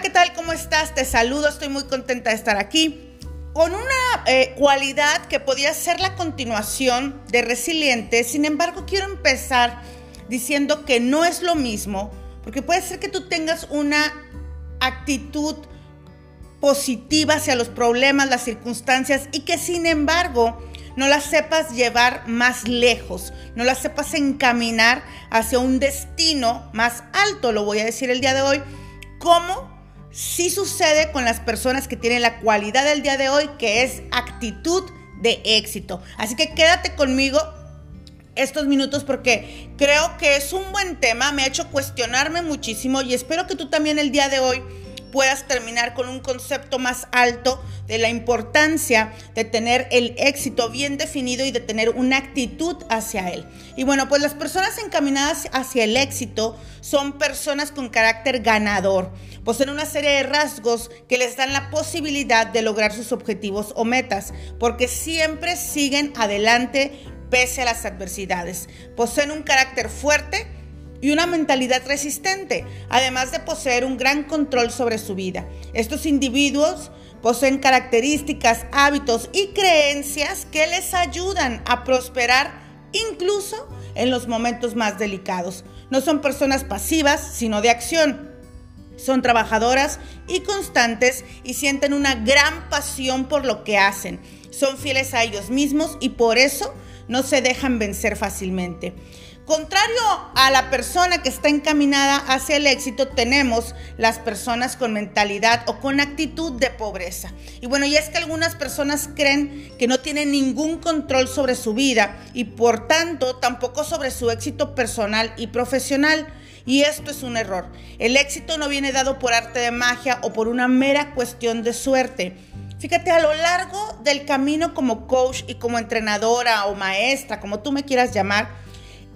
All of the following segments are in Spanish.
¿qué tal? ¿Cómo estás? Te saludo, estoy muy contenta de estar aquí. Con una eh, cualidad que podía ser la continuación de resiliente, sin embargo quiero empezar diciendo que no es lo mismo, porque puede ser que tú tengas una actitud positiva hacia los problemas, las circunstancias y que sin embargo no las sepas llevar más lejos, no las sepas encaminar hacia un destino más alto, lo voy a decir el día de hoy, como sí sucede con las personas que tienen la cualidad del día de hoy, que es actitud de éxito. Así que quédate conmigo estos minutos porque creo que es un buen tema, me ha hecho cuestionarme muchísimo y espero que tú también el día de hoy puedas terminar con un concepto más alto de la importancia de tener el éxito bien definido y de tener una actitud hacia él. Y bueno, pues las personas encaminadas hacia el éxito son personas con carácter ganador, poseen una serie de rasgos que les dan la posibilidad de lograr sus objetivos o metas, porque siempre siguen adelante pese a las adversidades. Poseen un carácter fuerte, y una mentalidad resistente, además de poseer un gran control sobre su vida. Estos individuos poseen características, hábitos y creencias que les ayudan a prosperar incluso en los momentos más delicados. No son personas pasivas, sino de acción. Son trabajadoras y constantes y sienten una gran pasión por lo que hacen. Son fieles a ellos mismos y por eso no se dejan vencer fácilmente. Contrario a la persona que está encaminada hacia el éxito, tenemos las personas con mentalidad o con actitud de pobreza. Y bueno, y es que algunas personas creen que no tienen ningún control sobre su vida y por tanto tampoco sobre su éxito personal y profesional. Y esto es un error. El éxito no viene dado por arte de magia o por una mera cuestión de suerte. Fíjate, a lo largo del camino como coach y como entrenadora o maestra, como tú me quieras llamar,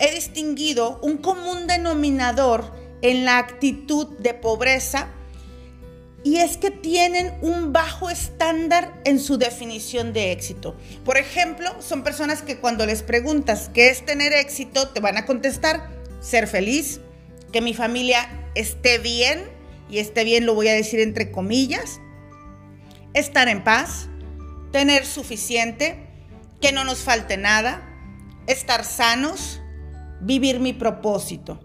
he distinguido un común denominador en la actitud de pobreza y es que tienen un bajo estándar en su definición de éxito. Por ejemplo, son personas que cuando les preguntas qué es tener éxito, te van a contestar ser feliz, que mi familia esté bien, y esté bien lo voy a decir entre comillas, estar en paz, tener suficiente, que no nos falte nada, estar sanos, vivir mi propósito.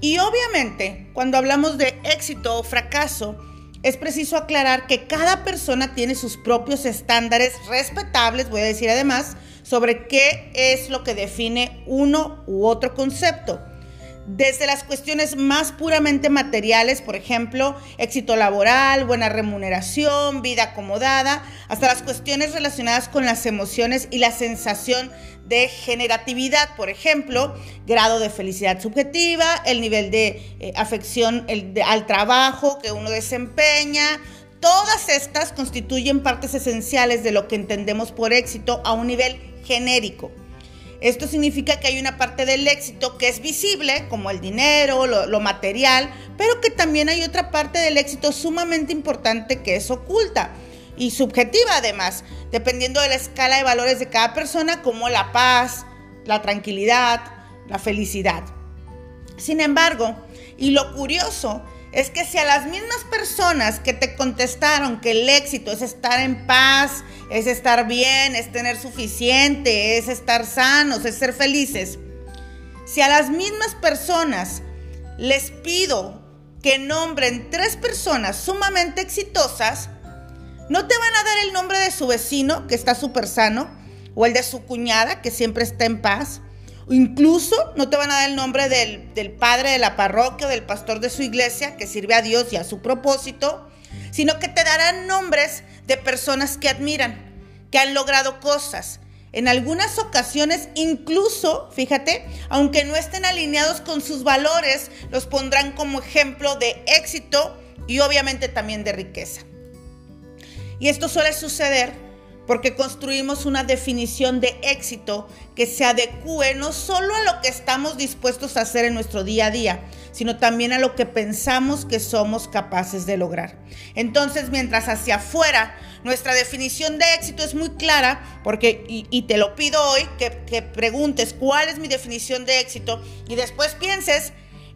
Y obviamente, cuando hablamos de éxito o fracaso, es preciso aclarar que cada persona tiene sus propios estándares respetables, voy a decir además, sobre qué es lo que define uno u otro concepto desde las cuestiones más puramente materiales, por ejemplo, éxito laboral, buena remuneración, vida acomodada, hasta las cuestiones relacionadas con las emociones y la sensación de generatividad, por ejemplo, grado de felicidad subjetiva, el nivel de eh, afección al trabajo que uno desempeña. Todas estas constituyen partes esenciales de lo que entendemos por éxito a un nivel genérico. Esto significa que hay una parte del éxito que es visible, como el dinero, lo, material, pero que también hay otra parte del éxito sumamente importante que es oculta y subjetiva además, dependiendo de la escala de valores de cada persona, como la paz, la tranquilidad, la felicidad. Sin embargo, y lo curioso es que si a las mismas personas que te contestaron que el éxito es estar en paz, es estar bien, es tener suficiente, es estar sanos, es ser felices, si a las mismas personas les pido que nombren tres personas sumamente exitosas, no te van a dar el nombre de su vecino, que está súper sano, o el de su cuñada, que siempre está en paz, Incluso no te van a dar el nombre del, padre de la parroquia o del pastor de su iglesia que sirve a Dios y a su propósito, sino que te darán nombres de personas que admiran, que han logrado cosas. En algunas ocasiones, incluso, fíjate, aunque no estén alineados con sus valores, los pondrán como ejemplo de éxito y obviamente también de riqueza. Y esto suele suceder porque construimos una definición de éxito que se adecue no solo a lo que estamos dispuestos a hacer en nuestro día a día, sino también a lo que pensamos que somos capaces de lograr. Entonces, mientras hacia afuera nuestra definición de éxito es muy clara, porque, y, te lo pido hoy, que, que preguntes cuál es mi definición de éxito y después pienses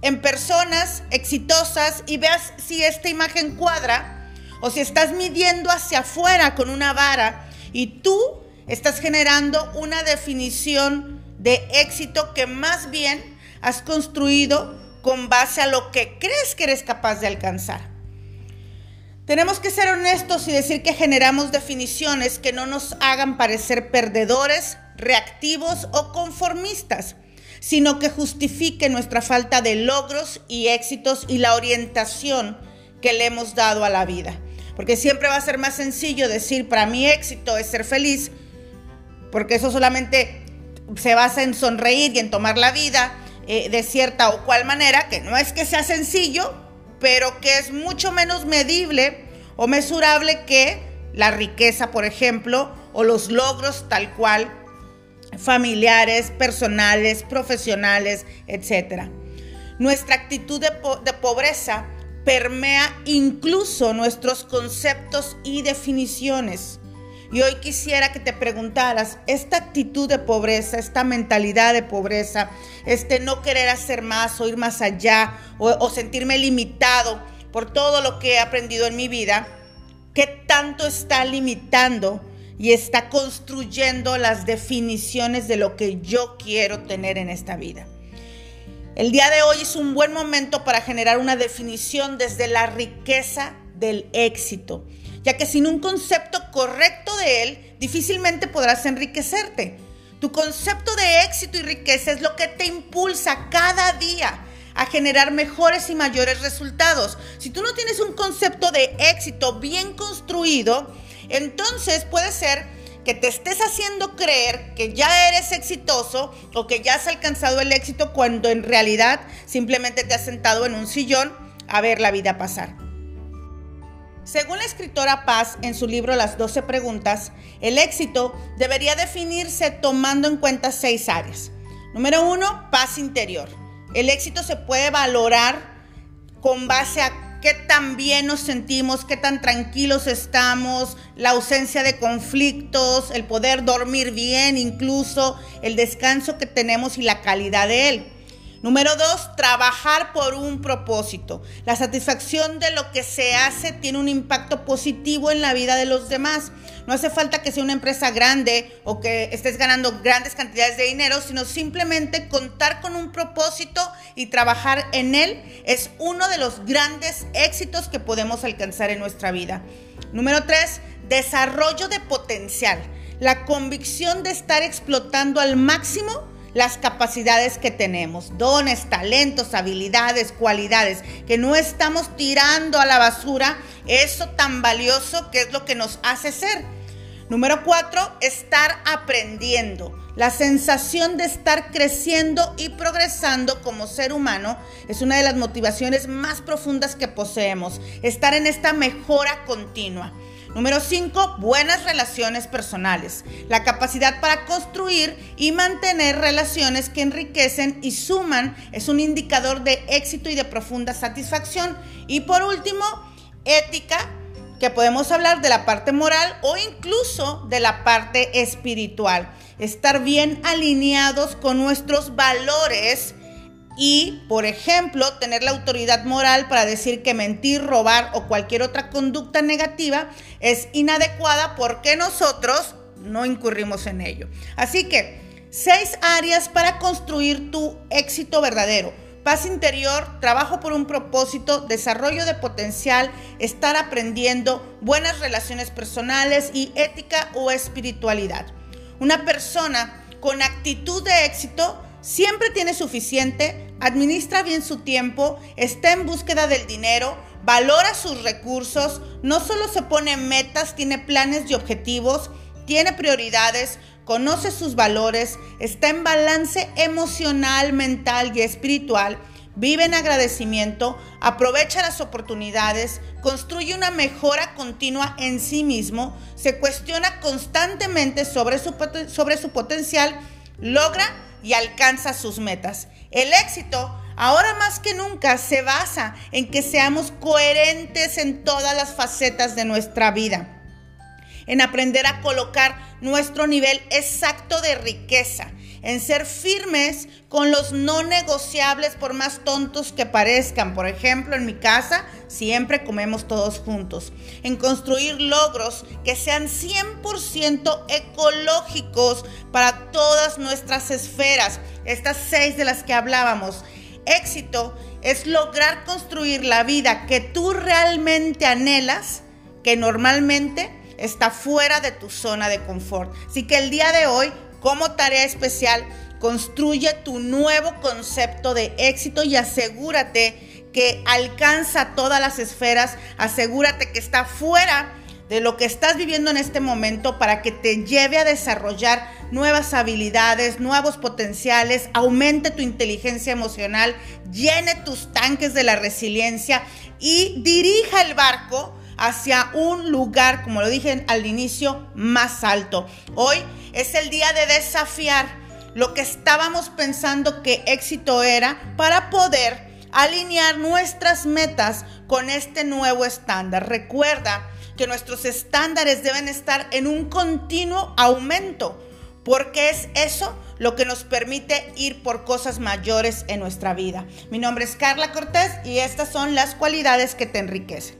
en personas exitosas y veas si esta imagen cuadra o si estás midiendo hacia afuera con una vara y tú estás generando una definición de éxito que más bien has construido con base a lo que crees que eres capaz de alcanzar. Tenemos que ser honestos y decir que generamos definiciones que no nos hagan parecer perdedores, reactivos o conformistas, sino que justifiquen nuestra falta de logros y éxitos y la orientación que le hemos dado a la vida. Porque siempre va a ser más sencillo decir, para mí éxito es ser feliz, porque eso solamente se basa en sonreír y en tomar la vida eh, de cierta o cual manera, que no es que sea sencillo, pero que es mucho menos medible o mesurable que la riqueza, por ejemplo, o los logros tal cual, familiares, personales, profesionales, etc. Nuestra actitud de, de pobreza permea incluso nuestros conceptos y definiciones. Y hoy quisiera que te preguntaras, esta actitud de pobreza, esta mentalidad de pobreza, este no querer hacer más o ir más allá o, sentirme limitado por todo lo que he aprendido en mi vida, ¿qué tanto está limitando y está construyendo las definiciones de lo que yo quiero tener en esta vida? El día de hoy es un buen momento para generar una definición desde la riqueza del éxito ya que sin un concepto correcto de él, difícilmente podrás enriquecerte. Tu concepto de éxito y riqueza es lo que te impulsa cada día a generar mejores y mayores resultados. Si tú no tienes un concepto de éxito bien construido, entonces puede ser que te estés haciendo creer que ya eres exitoso o que ya has alcanzado el éxito cuando en realidad simplemente te has sentado en un sillón a ver la vida pasar. Según la escritora Paz en su libro Las 12 preguntas, el éxito debería definirse tomando en cuenta seis áreas. Número uno, paz interior. El éxito se puede valorar con base a qué tan bien nos sentimos, qué tan tranquilos estamos, la ausencia de conflictos, el poder dormir bien, incluso el descanso que tenemos y la calidad de él. Número dos, trabajar por un propósito. La satisfacción de lo que se hace tiene un impacto positivo en la vida de los demás. No hace falta que sea una empresa grande o que estés ganando grandes cantidades de dinero, sino simplemente contar con un propósito y trabajar en él es uno de los grandes éxitos que podemos alcanzar en nuestra vida. Número tres, desarrollo de potencial. La convicción de estar explotando al máximo las capacidades que tenemos, dones, talentos, habilidades, cualidades, que no estamos tirando a la basura eso tan valioso que es lo que nos hace ser. Número cuatro, estar aprendiendo. La sensación de estar creciendo y progresando como ser humano es una de las motivaciones más profundas que poseemos. Estar en esta mejora continua. Número 5, buenas relaciones personales. La capacidad para construir y mantener relaciones que enriquecen y suman es un indicador de éxito y de profunda satisfacción. Y por último, ética, que podemos hablar de la parte moral o incluso de la parte espiritual. Estar bien alineados con nuestros valores y, por ejemplo, tener la autoridad moral para decir que mentir, robar o cualquier otra conducta negativa es inadecuada porque nosotros no incurrimos en ello. Así que, seis áreas para construir tu éxito verdadero. Paz interior, trabajo por un propósito, desarrollo de potencial, estar aprendiendo, buenas relaciones personales y ética o espiritualidad. Una persona con actitud de éxito siempre tiene suficiente, administra bien su tiempo, está en búsqueda del dinero, valora sus recursos, no solo se pone metas, tiene planes y objetivos, tiene prioridades, conoce sus valores, está en balance emocional, mental y espiritual, vive en agradecimiento, aprovecha las oportunidades, construye una mejora continua en sí mismo, se cuestiona constantemente sobre su, sobre su potencial, logra y alcanza sus metas. El éxito, ahora más que nunca, se basa en que seamos coherentes en todas las facetas de nuestra vida, en aprender a colocar nuestro nivel exacto de riqueza en ser firmes con los no negociables por más tontos que parezcan. Por ejemplo, en mi casa siempre comemos todos juntos. En construir logros que sean 100% ecológicos para todas nuestras esferas. Estas seis de las que hablábamos. Éxito es lograr construir la vida que tú realmente anhelas, que normalmente está fuera de tu zona de confort. Así que el día de hoy, como tarea especial, construye tu nuevo concepto de éxito y asegúrate que alcanza todas las esferas, asegúrate que está fuera de lo que estás viviendo en este momento para que te lleve a desarrollar nuevas habilidades, nuevos potenciales, aumente tu inteligencia emocional, llene tus tanques de la resiliencia y dirija el barco hacia un lugar, como lo dije al inicio, más alto. Hoy es el día de desafiar lo que estábamos pensando que éxito era para poder alinear nuestras metas con este nuevo estándar. Recuerda que nuestros estándares deben estar en un continuo aumento, porque es eso lo que nos permite ir por cosas mayores en nuestra vida. Mi nombre es Carla Cortés y estas son las cualidades que te enriquecen.